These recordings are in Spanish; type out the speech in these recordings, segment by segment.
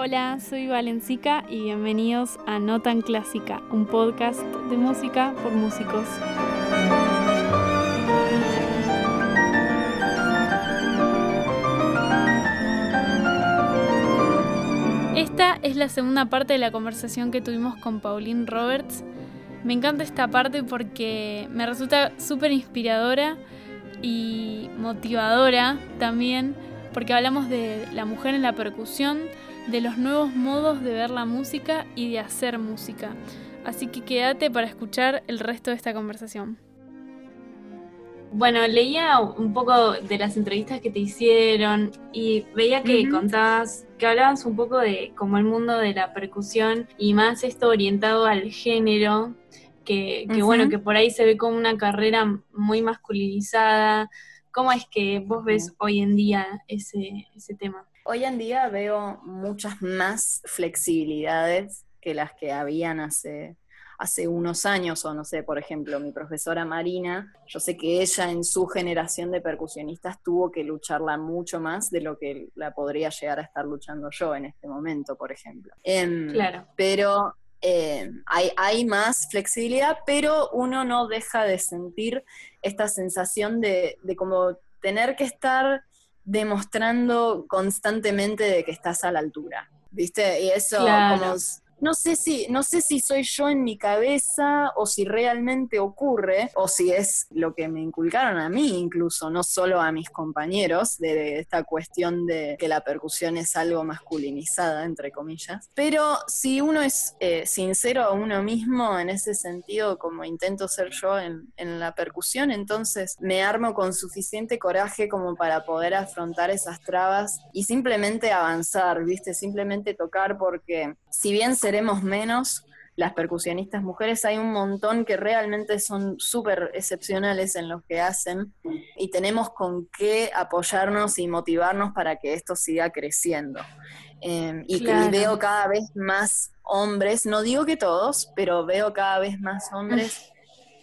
Hola, soy Valencica y bienvenidos a No Tan Clásica, un podcast de música por músicos. Esta es la segunda parte de la conversación que tuvimos con Pauline Roberts. Me encanta esta parte porque me resulta súper inspiradora y motivadora también, porque hablamos de la mujer en la percusión, de los nuevos modos de ver la música y de hacer música. Así que quédate para escuchar el resto de esta conversación. Bueno, leía un poco de las entrevistas que te hicieron y veía que contabas, que hablabas un poco de como el mundo de la percusión y más esto orientado al género, que, bueno, que por ahí se ve como una carrera muy masculinizada. ¿Cómo es que vos ves hoy en día ese, ese tema? Hoy en día veo muchas más flexibilidades que las que habían hace hace unos años, o no sé, por ejemplo, mi profesora Marina, yo sé que ella en su generación de percusionistas tuvo que lucharla mucho más de lo que la podría llegar a estar luchando yo en este momento, por ejemplo. Em, claro. Pero em, hay, hay, más flexibilidad, pero uno no deja de sentir esta sensación de, de como tener que estar demostrando constantemente de que estás a la altura. ¿Viste? Y eso como no sé si, no sé si soy yo en mi cabeza o si realmente ocurre, o si es lo que me inculcaron a mí incluso, no solo a mis compañeros, de, esta cuestión de que la percusión es algo masculinizada, entre comillas. Pero si uno es eh, sincero a uno mismo en ese sentido, como intento ser yo en, en la percusión, entonces me armo con suficiente coraje como para poder afrontar esas trabas y simplemente avanzar, ¿viste? Simplemente tocar porque si bien seremos menos las percusionistas mujeres, hay un montón que realmente son súper excepcionales en lo que hacen y tenemos con qué apoyarnos y motivarnos para que esto siga creciendo. Em, y que veo cada vez más hombres, no digo que todos, pero veo cada vez más hombres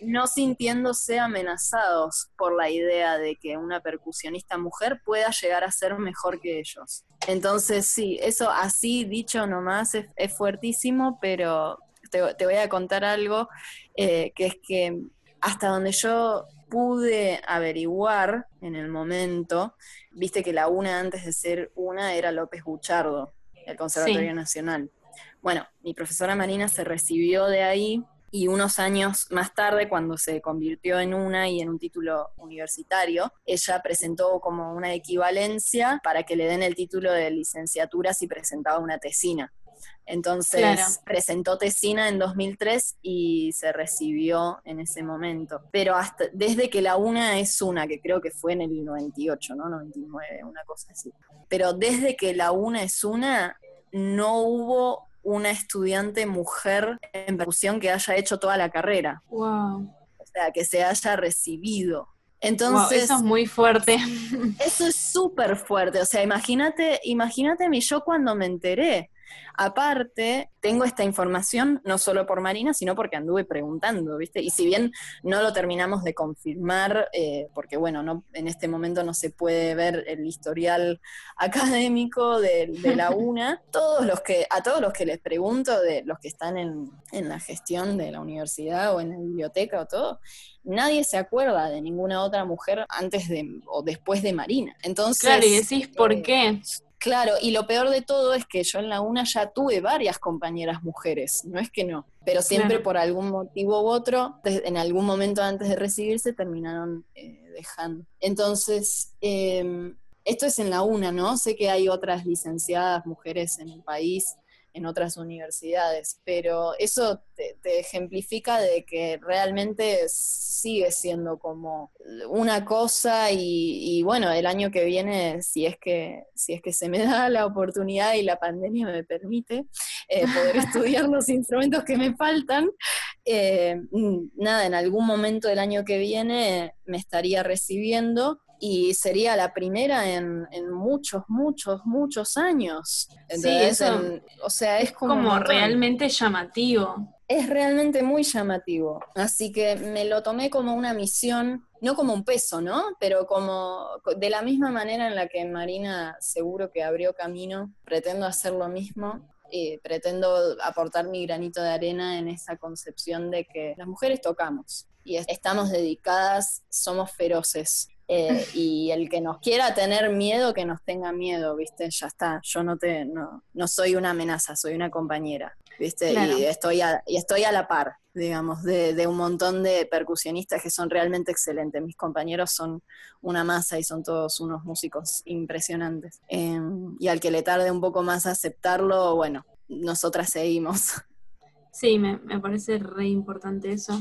no sintiéndose amenazados por la idea de que una percusionista mujer pueda llegar a ser mejor que ellos. Entonces, sí, eso así dicho nomás es, es fuertísimo, pero te, voy a contar algo, eh, que es que hasta donde yo pude averiguar en el momento, viste que la una antes de ser una era López Buchardo, el Conservatorio Nacional. Bueno, mi profesora Marina se recibió de ahí y unos años más tarde, cuando se convirtió en una y en un título universitario, ella presentó como una equivalencia para que le den el título de licenciatura si presentaba una tesina. Entonces presentó tesina en 2003 y se recibió en ese momento. Pero hasta desde que la una es una, que creo que fue en el 98, ¿no? 99, una cosa así. Pero desde que la una es una, no hubo una estudiante mujer en percusión que haya hecho toda la carrera. Wow. O sea, que se haya recibido. Entonces, eso es muy fuerte. Eso es súper fuerte. O sea, imagínate, imagínate mi yo cuando me enteré. Aparte, tengo esta información no solo por Marina, sino porque anduve preguntando, ¿viste? Y si bien no lo terminamos de confirmar, eh, porque bueno, no, en este momento no se puede ver el historial académico de, la UNA, todos los que, a todos los que les pregunto, de los que están en, en la gestión de la universidad o en la biblioteca o todo, nadie se acuerda de ninguna otra mujer antes de o después de Marina. Entonces, claro, y decís por eh, qué. Claro, y lo peor de todo es que yo en la UNA ya tuve varias compañeras mujeres, no es que no, pero siempre por algún motivo u otro, en algún momento antes de recibirse terminaron eh, dejando. Entonces, em, esto es en la UNA, ¿no? Sé que hay otras licenciadas mujeres en el país en otras universidades, pero eso te, ejemplifica de que realmente sigue siendo como una cosa y, bueno, el año que viene, si es que, si es que se me da la oportunidad y la pandemia me permite eh, poder estudiar los instrumentos que me faltan, eh, nada, en algún momento del año que viene me estaría recibiendo y sería la primera en, muchos, muchos, muchos años. Sí, eso, o sea, es como, realmente llamativo. es realmente muy llamativo. Así que me lo tomé como una misión, no como un peso, ¿no? Pero como de la misma manera en la que Marina seguro que abrió camino, pretendo hacer lo mismo. Y pretendo aportar mi granito de arena en esa concepción de que las mujeres tocamos y estamos dedicadas, somos feroces, eh, y el que nos quiera tener miedo, que nos tenga miedo, ¿viste? Ya está, yo no te no, no soy una amenaza, soy una compañera, ¿viste? Y, estoy a, y estoy a la par, digamos, de, un montón de percusionistas que son realmente excelentes. Mis compañeros son una masa y son todos unos músicos impresionantes. Em, y al que le tarde un poco más aceptarlo, bueno, nosotras seguimos. Sí, me, me parece re importante eso.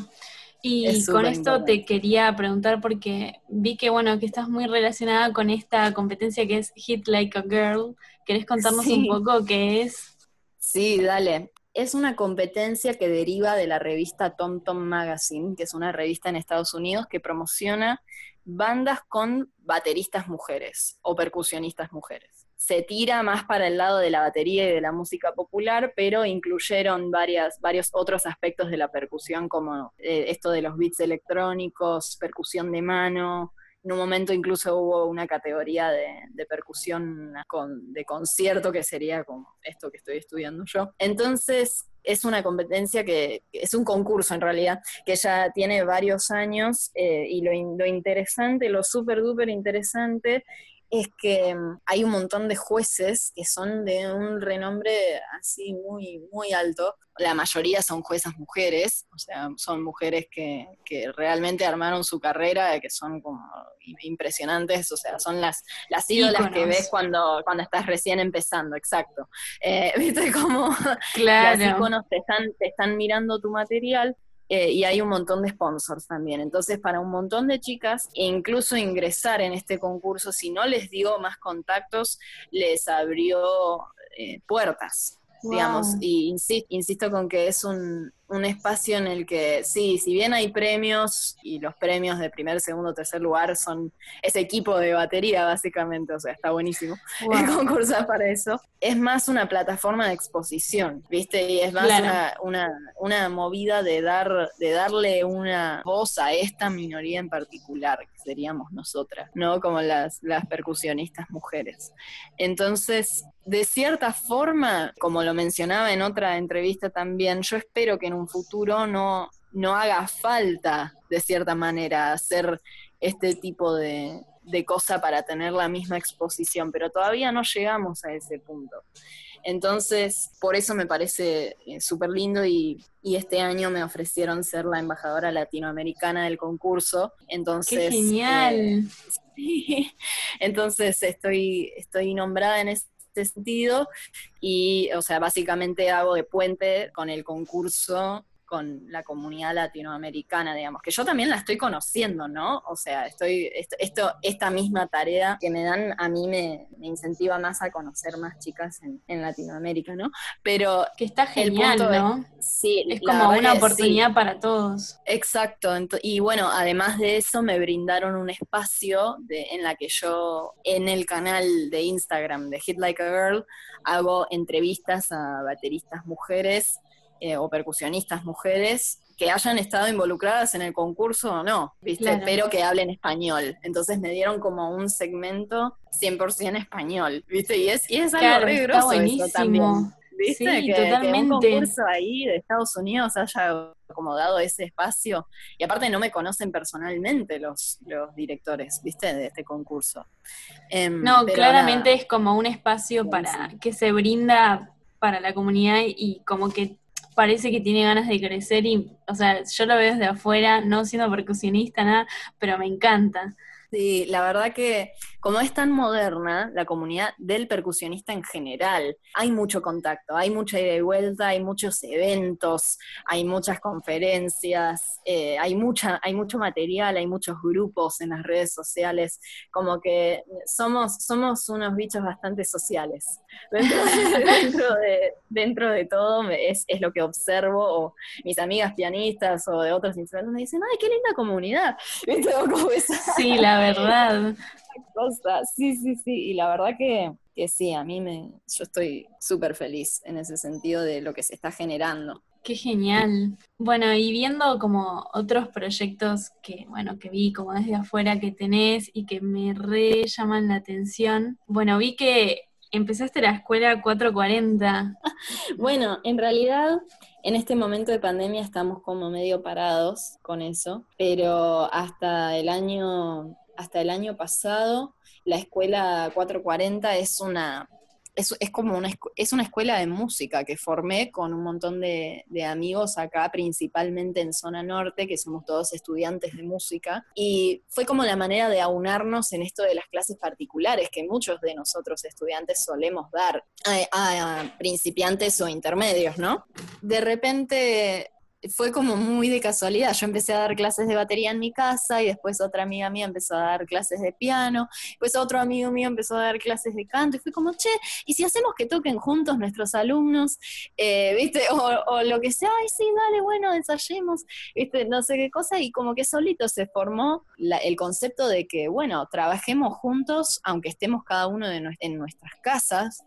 Y con esto te quería preguntar porque vi que bueno, que estás muy relacionada con esta competencia que es Hit Like a Girl. ¿Querés contarnos un poco qué es? Sí, dale. Es una competencia que deriva de la revista Tom Tom Magazine, que es una revista en Estados Unidos que promociona bandas con bateristas mujeres o percusionistas mujeres se tira más para el lado de la batería y de la música popular, pero incluyeron varias, varios otros aspectos de la percusión, como eh, esto de los beats electrónicos, percusión de mano. En un momento incluso hubo una categoría de, percusión de concierto, que sería como esto que estoy estudiando yo. Entonces, es una competencia que es un concurso en realidad, que ya tiene varios años eh, y lo, lo, interesante, lo súper duper interesante es que mm, hay un montón de jueces que son de un renombre así muy, muy alto. La mayoría son juezas mujeres, o sea, son mujeres que, realmente armaron su carrera, que son como impresionantes, o sea, son las, las ídolas que ves cuando, cuando estás recién empezando, exacto. Eh, Viste cómo claro. los íconos te están, te están mirando tu material eh, y hay un montón de sponsors también. Entonces, para un montón de chicas, incluso ingresar en este concurso, si no les dio más contactos, les abrió eh, puertas digamos, y insisto, con que es un, espacio en el que, sí, si bien hay premios, y los premios de primer, segundo, tercer lugar son ese equipo de batería, básicamente, o sea, está buenísimo el concursar para eso, es más una plataforma de exposición, ¿viste? Y es más una, una, movida de, dar, de darle una voz a esta minoría en particular, que seríamos nosotras, ¿no? Como las, las percusionistas mujeres. Entonces, de cierta forma, como lo mencionaba en otra entrevista también, yo espero que en un futuro no, no haga falta, de cierta manera, hacer este tipo de, de cosa para tener la misma exposición, pero todavía no llegamos a ese punto. Entonces, por eso me parece eh, súper lindo y, y, este año me ofrecieron ser la embajadora latinoamericana del concurso. Entonces, ¡Qué genial! Eh, entonces estoy, estoy nombrada en ese este sentido y, o sea, básicamente hago de puente con el concurso con la comunidad latinoamericana, digamos, que yo también la estoy conociendo, ¿no? O sea, estoy, esto, esta misma tarea que me dan a mí me, incentiva más a conocer más chicas en, Latinoamérica, ¿no? Pero que está genial, ¿no? sí, es como una oportunidad para todos. Exacto, y bueno, además de eso me brindaron un espacio de, en la que yo en el canal de Instagram de Hit Like a Girl hago entrevistas a bateristas mujeres eh, o percusionistas mujeres que hayan estado involucradas en el concurso o no, ¿viste? Pero que hablen español. Entonces me dieron como un segmento 100% español, ¿viste? Y es, y es algo re grosso eso también. ¿Viste? que, totalmente. un concurso ahí de Estados Unidos haya como dado ese espacio. Y aparte no me conocen personalmente los, los directores, ¿viste? De este concurso. Em, no, claramente es como un espacio para que se brinda para la comunidad y como que parece que tiene ganas de crecer y, o sea, yo lo veo desde afuera, no siendo percusionista, nada, pero me encanta. Sí, la verdad que como es tan moderna la comunidad del percusionista en general, hay mucho contacto, hay mucha ida y vuelta, hay muchos eventos, hay muchas conferencias, eh, hay, mucha, hay mucho material, hay muchos grupos en las redes sociales, como que somos, somos unos bichos bastante sociales. Dentro de, dentro de, todo es, es, lo que observo, o mis amigas pianistas o de otros instrumentos me dicen, ay, qué linda comunidad. Sí, la verdad. Sí, sí, sí. Y la verdad que, que sí, a mí me, yo estoy súper feliz en ese sentido de lo que se está generando. Qué genial. Bueno, y viendo como otros proyectos que, bueno, que vi como desde afuera que tenés y que me re llaman la atención. Bueno, vi que empezaste la escuela 440. bueno, en realidad en este momento de pandemia estamos como medio parados con eso, pero hasta el año hasta el año pasado la escuela 440 es una es, como una, es una escuela de música que formé con un montón de, amigos acá, principalmente en zona norte, que somos todos estudiantes de música. Y fue como la manera de aunarnos en esto de las clases particulares que muchos de nosotros estudiantes solemos dar a principiantes o intermedios, ¿no? De repente fue como muy de casualidad. Yo empecé a dar clases de batería en mi casa y después otra amiga mía empezó a dar clases de piano, pues otro amigo mío empezó a dar clases de canto y fui como, che, ¿y si hacemos que toquen juntos nuestros alumnos? Eh, ¿Viste? O, lo que sea, ay, sí, dale, bueno, ensayemos, ¿viste? No sé qué cosa y como que solito se formó el concepto de que, bueno, trabajemos juntos, aunque estemos cada uno de en nuestras casas,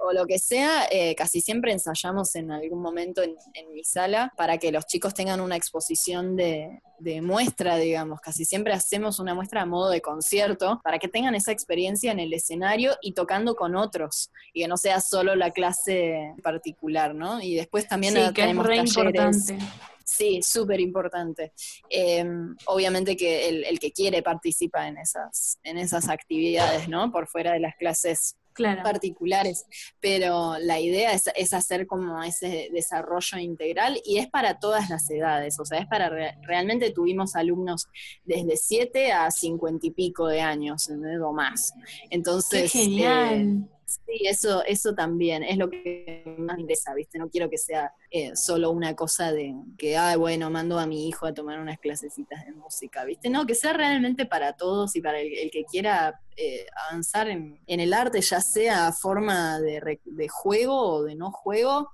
o lo que sea, eh, casi siempre ensayamos en algún momento en, mi sala para que los chicos tengan una exposición de, muestra, digamos. Casi siempre hacemos una muestra a modo de concierto para que tengan esa experiencia en el escenario y tocando con otros y que no sea solo la clase particular, ¿no? Y después también sí, tenemos que es Importante. Sí, súper importante. Em, obviamente que el, el, que quiere participa en esas, en esas actividades, ¿no? Por fuera de las clases particulares, pero la idea es, hacer como ese desarrollo integral y es para todas las edades, o sea, es para, realmente tuvimos alumnos desde 7 a 50 y pico de años, o más. Entonces, Qué genial. Sí, eso, eso también es lo que más me interesa, ¿viste? No quiero que sea eh, solo una cosa de que, ay, bueno, mando a mi hijo a tomar unas clasecitas de música, ¿viste? No, que sea realmente para todos y para el, que quiera eh, avanzar en, el arte, ya sea forma de, de juego o de no juego.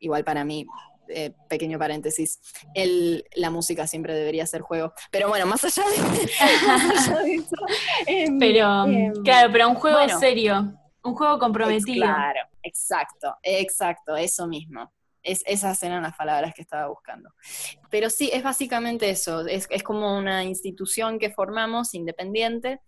Igual para mí, eh, pequeño paréntesis, el, la música siempre debería ser juego. Pero bueno, más allá de, eso. Em, pero, em, claro, pero un juego serio. Un juego comprometido. Claro, exacto, exacto, eso mismo. Es, esas eran las palabras que estaba buscando. Pero sí, es básicamente eso, es, es como una institución que formamos independiente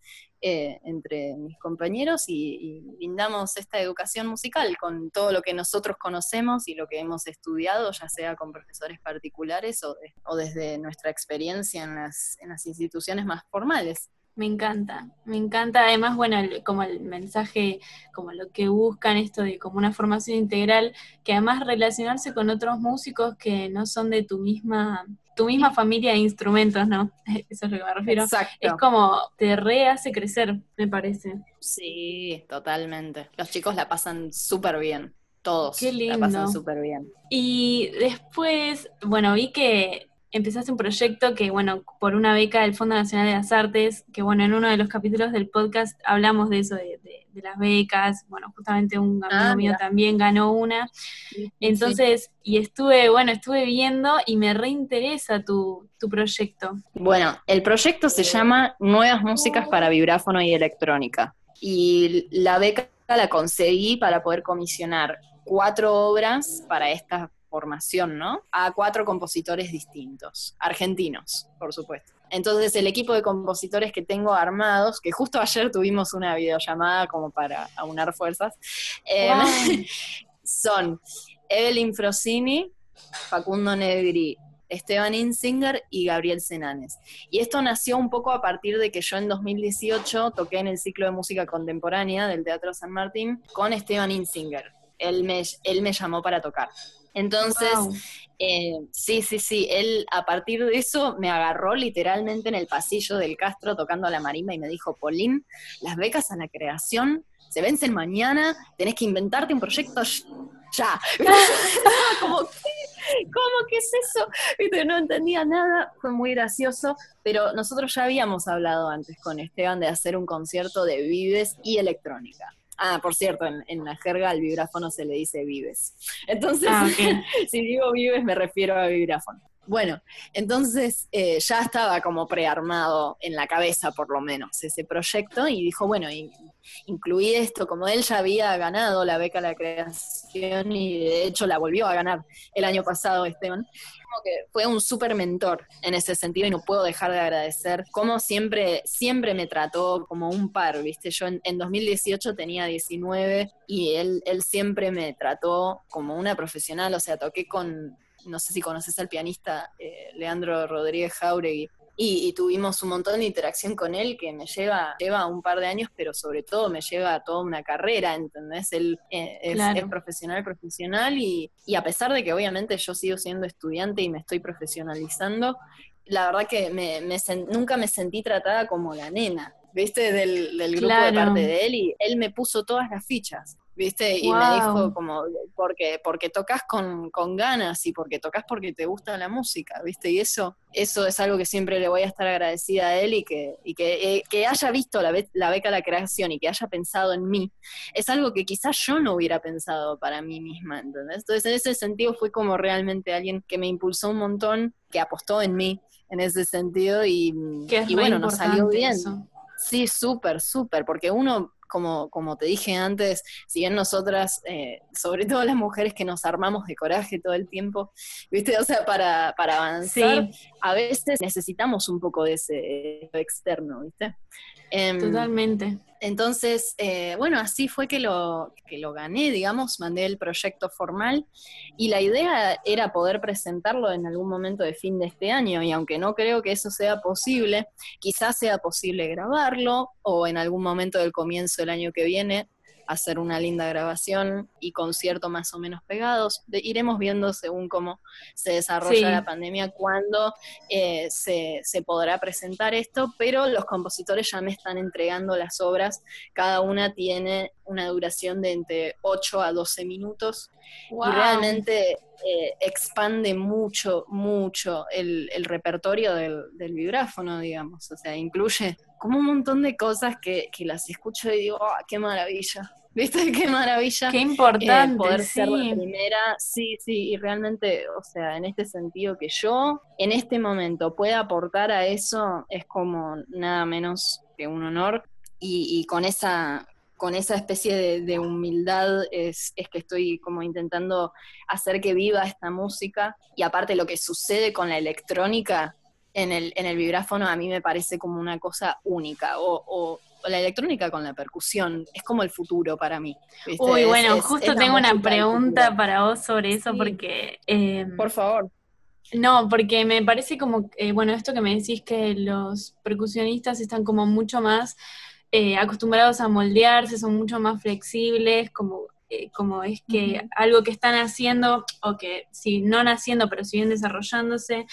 eh, entre mis compañeros y, brindamos esta educación musical con todo lo que nosotros conocemos y lo que hemos estudiado, ya sea con profesores particulares o, o desde nuestra experiencia en las, en las instituciones más formales. Me encanta, me encanta además, bueno, como el mensaje, como lo que buscan esto de como una formación integral, que además relacionarse con otros músicos que no son de tu misma, tu misma familia de instrumentos, ¿no? Eso es lo que me refiero. Exacto. Es como te rehace crecer, me parece. Sí, totalmente. Los chicos la pasan súper bien. Todos Qué lindo. la pasan súper bien. Y después, bueno, vi que empezaste un proyecto que, bueno, por una beca del Fondo Nacional de las Artes, que, bueno, en uno de los capítulos del podcast hablamos de eso, de, las becas, bueno, justamente un amigo ah, mío también ganó una. Entonces, y estuve, bueno, estuve viendo y me reinteresa tu, tu proyecto. Bueno, el proyecto se llama Nuevas Músicas para Vibráfono y Electrónica. Y la beca la conseguí para poder comisionar cuatro obras para esta formación, ¿no? A cuatro compositores distintos, argentinos, por supuesto. Entonces el equipo de compositores que tengo armados, que justo ayer tuvimos una videollamada como para aunar fuerzas, eh, son Evelyn Frosini, Facundo Negri, Esteban Insinger y Gabriel Senanes. Y esto nació un poco a partir de que yo en 2018 toqué en el ciclo de música contemporánea del Teatro San Martín con Esteban Insinger. Él me, él me llamó para tocar. Entonces, eh, sí, sí, sí, él a partir de eso me agarró literalmente en el pasillo del Castro tocando a la marimba y me dijo, Polín, las becas a la creación se vencen mañana, tenés que inventarte un proyecto ya. como, ¿Cómo que es eso? No entendía nada, fue muy gracioso, pero nosotros ya habíamos hablado antes con Esteban de hacer un concierto de vives y electrónica. Ah, por cierto, en, la jerga al vibráfono se le dice vives. Entonces, ah, si digo vives me refiero a vibráfono. Bueno, entonces eh, ya estaba como prearmado en la cabeza, por lo menos, ese proyecto, y dijo, bueno, incluí esto, como él ya había ganado la beca a la creación y de hecho la volvió a ganar el año pasado, Esteban, como que fue un súper mentor en ese sentido y no puedo dejar de agradecer cómo siempre, siempre me trató como un par, ¿viste? Yo en, en 2018 tenía 19 y él, él siempre me trató como una profesional, o sea, toqué con no sé si conoces al pianista eh, Leandro Rodríguez Jauregui, y, tuvimos un montón de interacción con él que me lleva, lleva un par de años, pero sobre todo me lleva a toda una carrera, ¿entendés? Él eh, es, profesional, profesional, y, a pesar de que obviamente yo sigo siendo estudiante y me estoy profesionalizando, la verdad que me, nunca me sentí tratada como la nena, ¿viste? Del, grupo de parte de él, y él me puso todas las fichas. ¿Viste? Y me dijo como, porque, porque tocas con, ganas y porque tocas porque te gusta la música, ¿viste? Y eso, eso es algo que siempre le voy a estar agradecida a él y que, y que, eh, que haya visto la, la beca a la creación y que haya pensado en mí, es algo que quizás yo no hubiera pensado para mí misma, ¿entendés? Entonces en ese sentido fue como realmente alguien que me impulsó un montón, que apostó en mí en ese sentido y, y bueno, nos salió bien. Sí, súper, súper, porque uno como, como te dije antes, si bien nosotras, eh, sobre todo las mujeres que nos armamos de coraje todo el tiempo, ¿viste? O sea, para, para avanzar, a veces necesitamos un poco de ese externo, ¿viste? Em, Totalmente. Entonces, eh, bueno, así fue que lo, que lo gané, digamos, mandé el proyecto formal y la idea era poder presentarlo en algún momento de fin de este año y aunque no creo que eso sea posible, quizás sea posible grabarlo o en algún momento del comienzo del año que viene hacer una linda grabación y concierto más o menos pegados. iremos viendo según cómo se desarrolla la pandemia, cuándo eh, se, podrá presentar esto, pero los compositores ya me están entregando las obras. Cada una tiene una duración de entre 8 a 12 minutos y realmente eh, expande mucho, mucho el, repertorio del, del, vibráfono, digamos. O sea, incluye como un montón de cosas que, que las escucho y digo, oh, qué maravilla! ¿Viste qué maravilla? Qué importante. Eh, poder ser la primera. Sí, sí, y realmente, o sea, en este sentido que yo en este momento pueda aportar a eso es como nada menos que un honor. Y, con esa con esa especie de, humildad es, es, que estoy como intentando hacer que viva esta música. Y aparte lo que sucede con la electrónica en el, en el vibráfono a mí me parece como una cosa única. o la electrónica con la percusión, es como el futuro para mí. Uy, bueno, justo tengo una pregunta para vos sobre eso porque... Em, Por favor. No, porque me parece como, eh, bueno, esto que me decís que los percusionistas están como mucho más eh, acostumbrados a moldearse, son mucho más flexibles, como, eh, como es que algo que están haciendo, o que si no naciendo, pero siguen desarrollándose,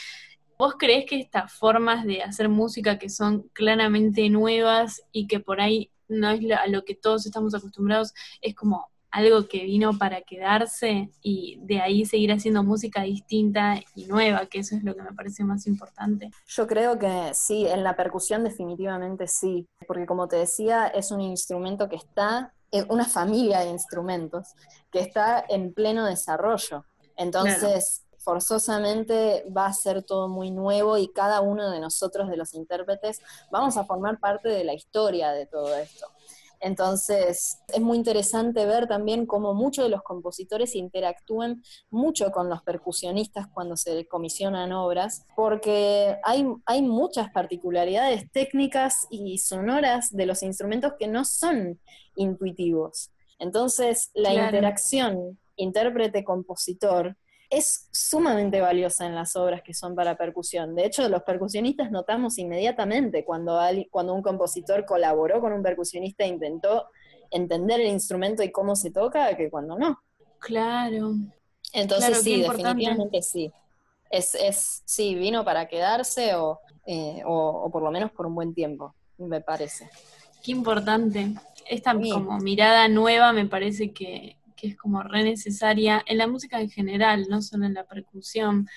¿Vos crees que estas formas de hacer música que son claramente nuevas y que por ahí no es a lo que todos estamos acostumbrados, es como algo que vino para quedarse y de ahí seguir haciendo música distinta y nueva, que eso es lo que me parece más importante. Yo creo que sí, en la percusión definitivamente sí, porque como te decía, es un instrumento que está, en una familia de instrumentos que está en pleno desarrollo. Entonces, forzosamente va a ser todo muy nuevo y cada uno de nosotros, de los intérpretes, vamos a formar parte de la historia de todo esto. Entonces, es muy interesante ver también cómo muchos de los compositores interactúan mucho con los percusionistas cuando se comisionan obras, porque hay, hay muchas particularidades técnicas y sonoras de los instrumentos que no son intuitivos. Entonces, la interacción intérprete-compositor es sumamente valiosa en las obras que son para percusión. De hecho, los percusionistas notamos inmediatamente cuando, cuando un compositor colaboró con un percusionista e intentó entender el instrumento y cómo se toca, que cuando no. Claro. Entonces sí, definitivamente sí. Es, es, sí, vino para quedarse o, eh, o, por lo menos por un buen tiempo, me parece. Qué importante. Esta como mirada nueva me parece que, que es como re necesaria en la música en general, no solo en la percusión,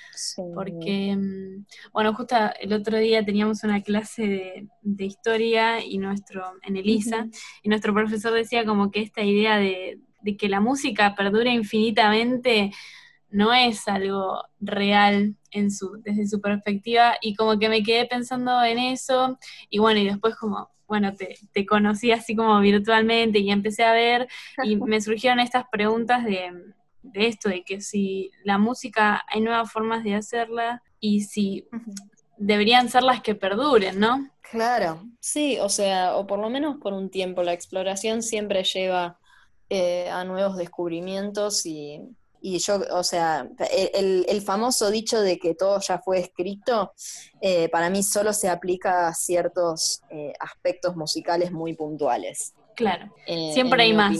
porque, mm, bueno, justo el otro día teníamos una clase de, historia y nuestro, en Elisa, y nuestro profesor decía como que esta idea de, que la música perdure infinitamente no es algo real en su, desde su perspectiva y como que me quedé pensando en eso y bueno, y después como, bueno, te, te conocí así como virtualmente y empecé a ver y me surgieron estas preguntas de, de esto, de que si la música hay nuevas formas de hacerla y si deberían ser las que perduren, ¿no? Claro, sí, o sea, o por lo menos por un tiempo, la exploración siempre lleva eh, a nuevos descubrimientos y, yo, o sea, el, famoso dicho de que todo ya fue escrito, eh, para mí solo se aplica a ciertos eh, aspectos musicales muy puntuales. Claro, siempre hay más.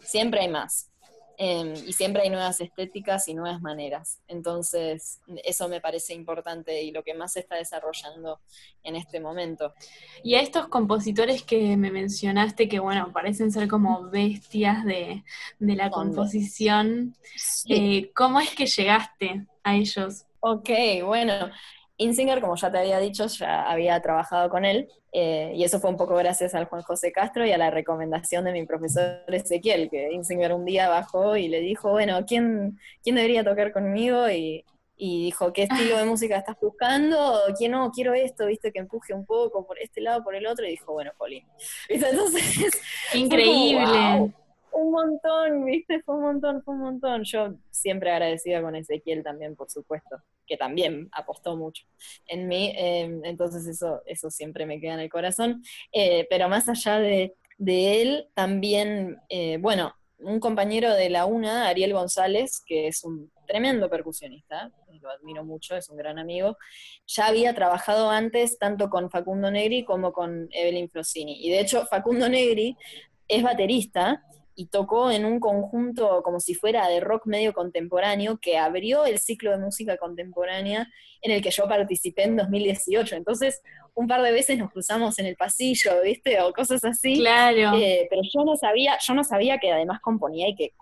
siempre hay más. Em, y siempre hay nuevas estéticas y nuevas maneras. Entonces, eso me parece importante y lo que más se está desarrollando en este momento. Y a estos compositores que me mencionaste, que bueno, parecen ser como bestias de, la composición, eh, ¿cómo es que llegaste a ellos? Ok, bueno, Insinger, como ya te había dicho, ya había trabajado con él, eh, y eso fue un poco gracias al Juan José Castro y a la recomendación de mi profesor Ezequiel, que Insinger un día bajó y le dijo, bueno, ¿quién, quién debería tocar conmigo? Y, dijo, ¿qué estilo de música estás buscando? ¿Quién no? Quiero esto, viste, que empuje un poco por este lado, por el otro, y dijo, bueno, Colín. Entonces, increíble un montón, ¿viste? Fue un montón, fue un montón. Yo siempre agradecida con Ezequiel también, por supuesto, que también apostó mucho en mí, em, entonces eso, eso siempre me queda en el corazón. Eh, pero más allá de, él, también, eh, bueno, un compañero de la UNA, Ariel González, que es un tremendo percusionista, lo admiro mucho, es un gran amigo, ya había trabajado antes tanto con Facundo Negri como con Evelyn Frosini. Y de hecho, Facundo Negri es baterista y tocó en un conjunto como si fuera de rock medio contemporáneo que abrió el ciclo de música contemporánea en el que yo participé en 2018. Entonces, un par de veces nos cruzamos en el pasillo, ¿viste? O cosas así. Claro. Eh, pero yo no sabía, yo no sabía que además componía y que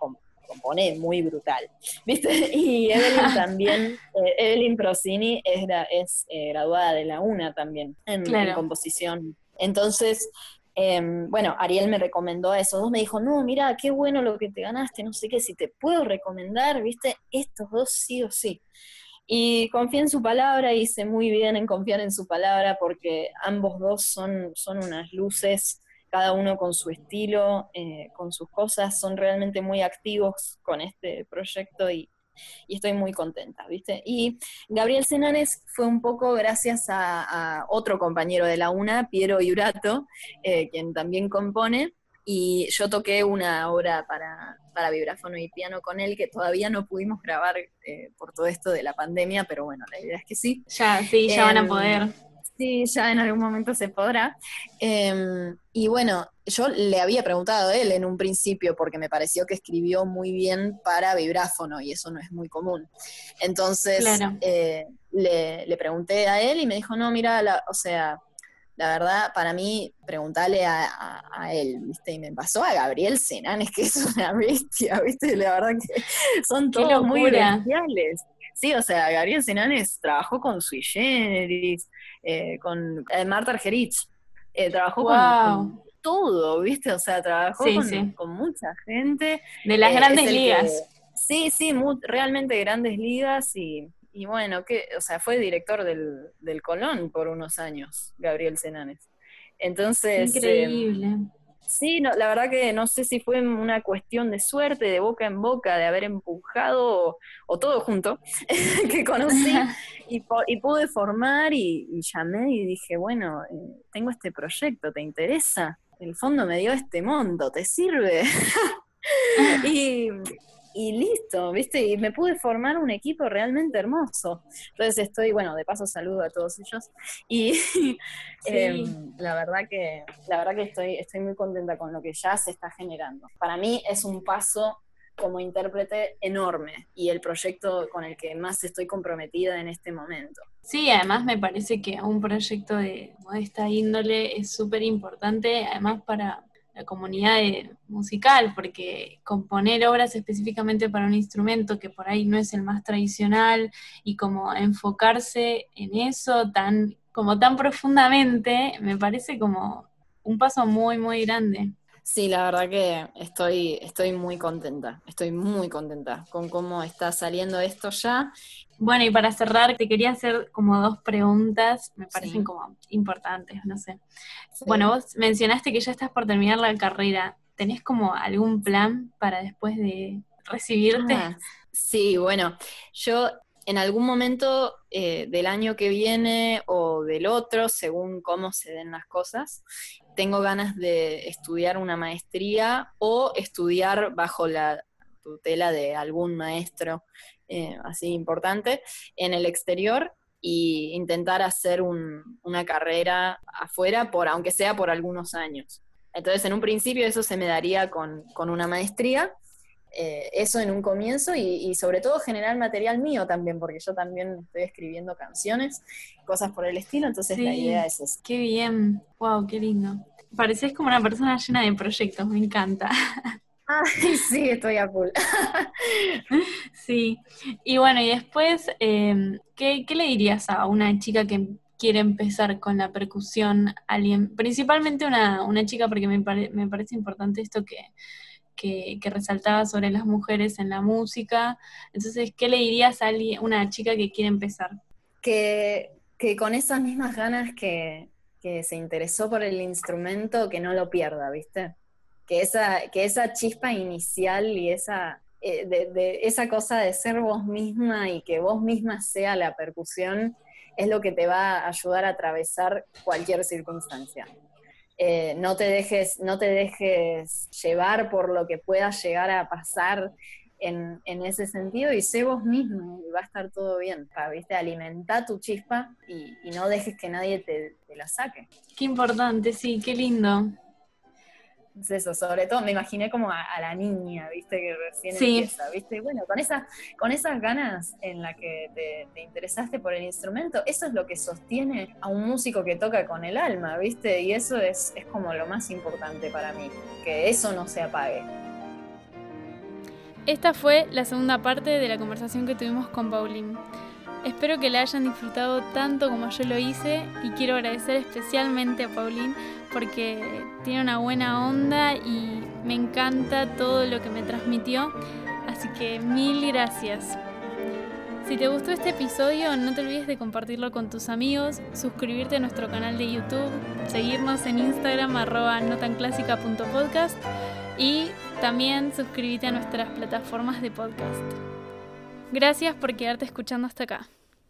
compone muy brutal, ¿viste? Y Evelyn también, eh, Evelyn Procini es, es eh, graduada de la UNA también en, en composición. Entonces, Em, bueno, Ariel me recomendó a esos dos, me dijo, no, mira, qué bueno lo que te ganaste, no sé qué, si te puedo recomendar, viste, estos dos sí o sí. Y confié en su palabra, hice muy bien en confiar en su palabra, porque ambos dos son, son unas luces, cada uno con su estilo, eh, con sus cosas, son realmente muy activos con este proyecto y, y estoy muy contenta, ¿viste? Y Gabriel Senanes fue un poco gracias a, otro compañero de la UNA, Piero Iurato, eh, quien también compone, y yo toqué una obra para, para vibráfono y piano con él que todavía no pudimos grabar eh, por todo esto de la pandemia, pero bueno, la idea es que sí. Ya, sí, ya van a em, poder. Sí, ya en algún momento se podrá. Em, y bueno, yo le había preguntado a él en un principio porque me pareció que escribió muy bien para vibráfono y eso no es muy común. Entonces eh, le, pregunté a él y me dijo, no, mira, o sea, la verdad, para mí, preguntarle a, él, ¿viste? Y me pasó a Gabriel Senanes, que es una bestia, ¿viste? La verdad que son todos muy especiales. Sí, o sea, Gabriel Senanes trabajó con Sui Generis, eh, con eh, Marta Argerich, eh, trabajó con, todo, ¿viste? O sea, trabajó con, mucha gente. De las grandes ligas. sí, sí, realmente grandes ligas y, bueno, que, o sea, fue director del, del Colón por unos años, Gabriel Senanes. Entonces... Increíble. Sí, no, la verdad que no sé si fue una cuestión de suerte, de boca en boca, de haber empujado o, todo junto, que conocí y, pude formar y, llamé y dije, bueno, eh, tengo este proyecto, ¿te interesa? El fondo me dio este monto, ¿te sirve? y, y listo, ¿viste? Y me pude formar un equipo realmente hermoso. Entonces estoy, bueno, de paso saludo a todos ellos. Y em, la verdad que, la verdad que estoy, estoy muy contenta con lo que ya se está generando. Para mí es un paso como intérprete enorme y el proyecto con el que más estoy comprometida en este momento. Sí, además me parece que un proyecto de esta índole es súper importante, además para la comunidad musical, porque componer obras específicamente para un instrumento que por ahí no es el más tradicional y como enfocarse en eso tan, como tan profundamente, me parece como un paso muy, muy grande. Sí, la verdad que estoy, estoy muy contenta, estoy muy contenta con cómo está saliendo esto ya. Bueno, y para cerrar, te quería hacer como dos preguntas, me parecen como importantes, no sé. Bueno, vos mencionaste que ya estás por terminar la carrera. ¿Tenés como algún plan para después de recibirte? Ah, sí, bueno, yo en algún momento eh, del año que viene o del otro, según cómo se den las cosas, tengo ganas de estudiar una maestría o estudiar bajo la tutela de algún maestro eh, así importante en el exterior e intentar hacer una carrera afuera, por, aunque sea por algunos años. Entonces, en un principio eso se me daría con, con una maestría eh, eso en un comienzo y, sobre todo generar material mío también, porque yo también estoy escribiendo canciones, cosas por el estilo, entonces la idea es eso. Qué bien, wow, qué lindo. Pareces como una persona llena de proyectos, me encanta. Ay, sí, estoy a full. sí, y bueno, y después, em, ¿qué, le dirías a una chica que quiere empezar con la percusión? Alguien, principalmente una, una chica, porque me, me parece importante esto que que, resaltaba sobre las mujeres en la música. Entonces, ¿qué le dirías a una chica que quiere empezar? Que, que con esas mismas ganas que, que, se interesó por el instrumento, que no lo pierda, ¿viste? Que esa, que esa chispa inicial y esa, eh, de, esa cosa de ser vos misma y que vos misma sea la percusión, es lo que te va a ayudar a atravesar cualquier circunstancia. Eh, no, te dejes, no te dejes llevar por lo que pueda llegar a pasar en, ese sentido y sé vos mismo y va a estar todo bien. ¿viste? Alimenta tu chispa y, no dejes que nadie te, te la saque. Qué importante, sí, qué lindo eso, sobre todo me imaginé como a, la niña, viste, que recién empieza, viste, bueno, con esas, con esas ganas en la que te, interesaste por el instrumento, eso es lo que sostiene a un músico que toca con el alma, viste, y eso es, es como lo más importante para mí, que eso no se apague. Esta fue la segunda parte de la conversación que tuvimos con Pauline. Espero que la hayan disfrutado tanto como yo lo hice y quiero agradecer especialmente a Pauline porque tiene una buena onda y me encanta todo lo que me transmitió. Así que mil gracias. Si te gustó este episodio, no te olvides de compartirlo con tus amigos, suscribirte a nuestro canal de YouTube, seguirnos en Instagram arroba notanclásica.podcast y también suscribirte a nuestras plataformas de podcast. Gracias por quedarte escuchando hasta acá.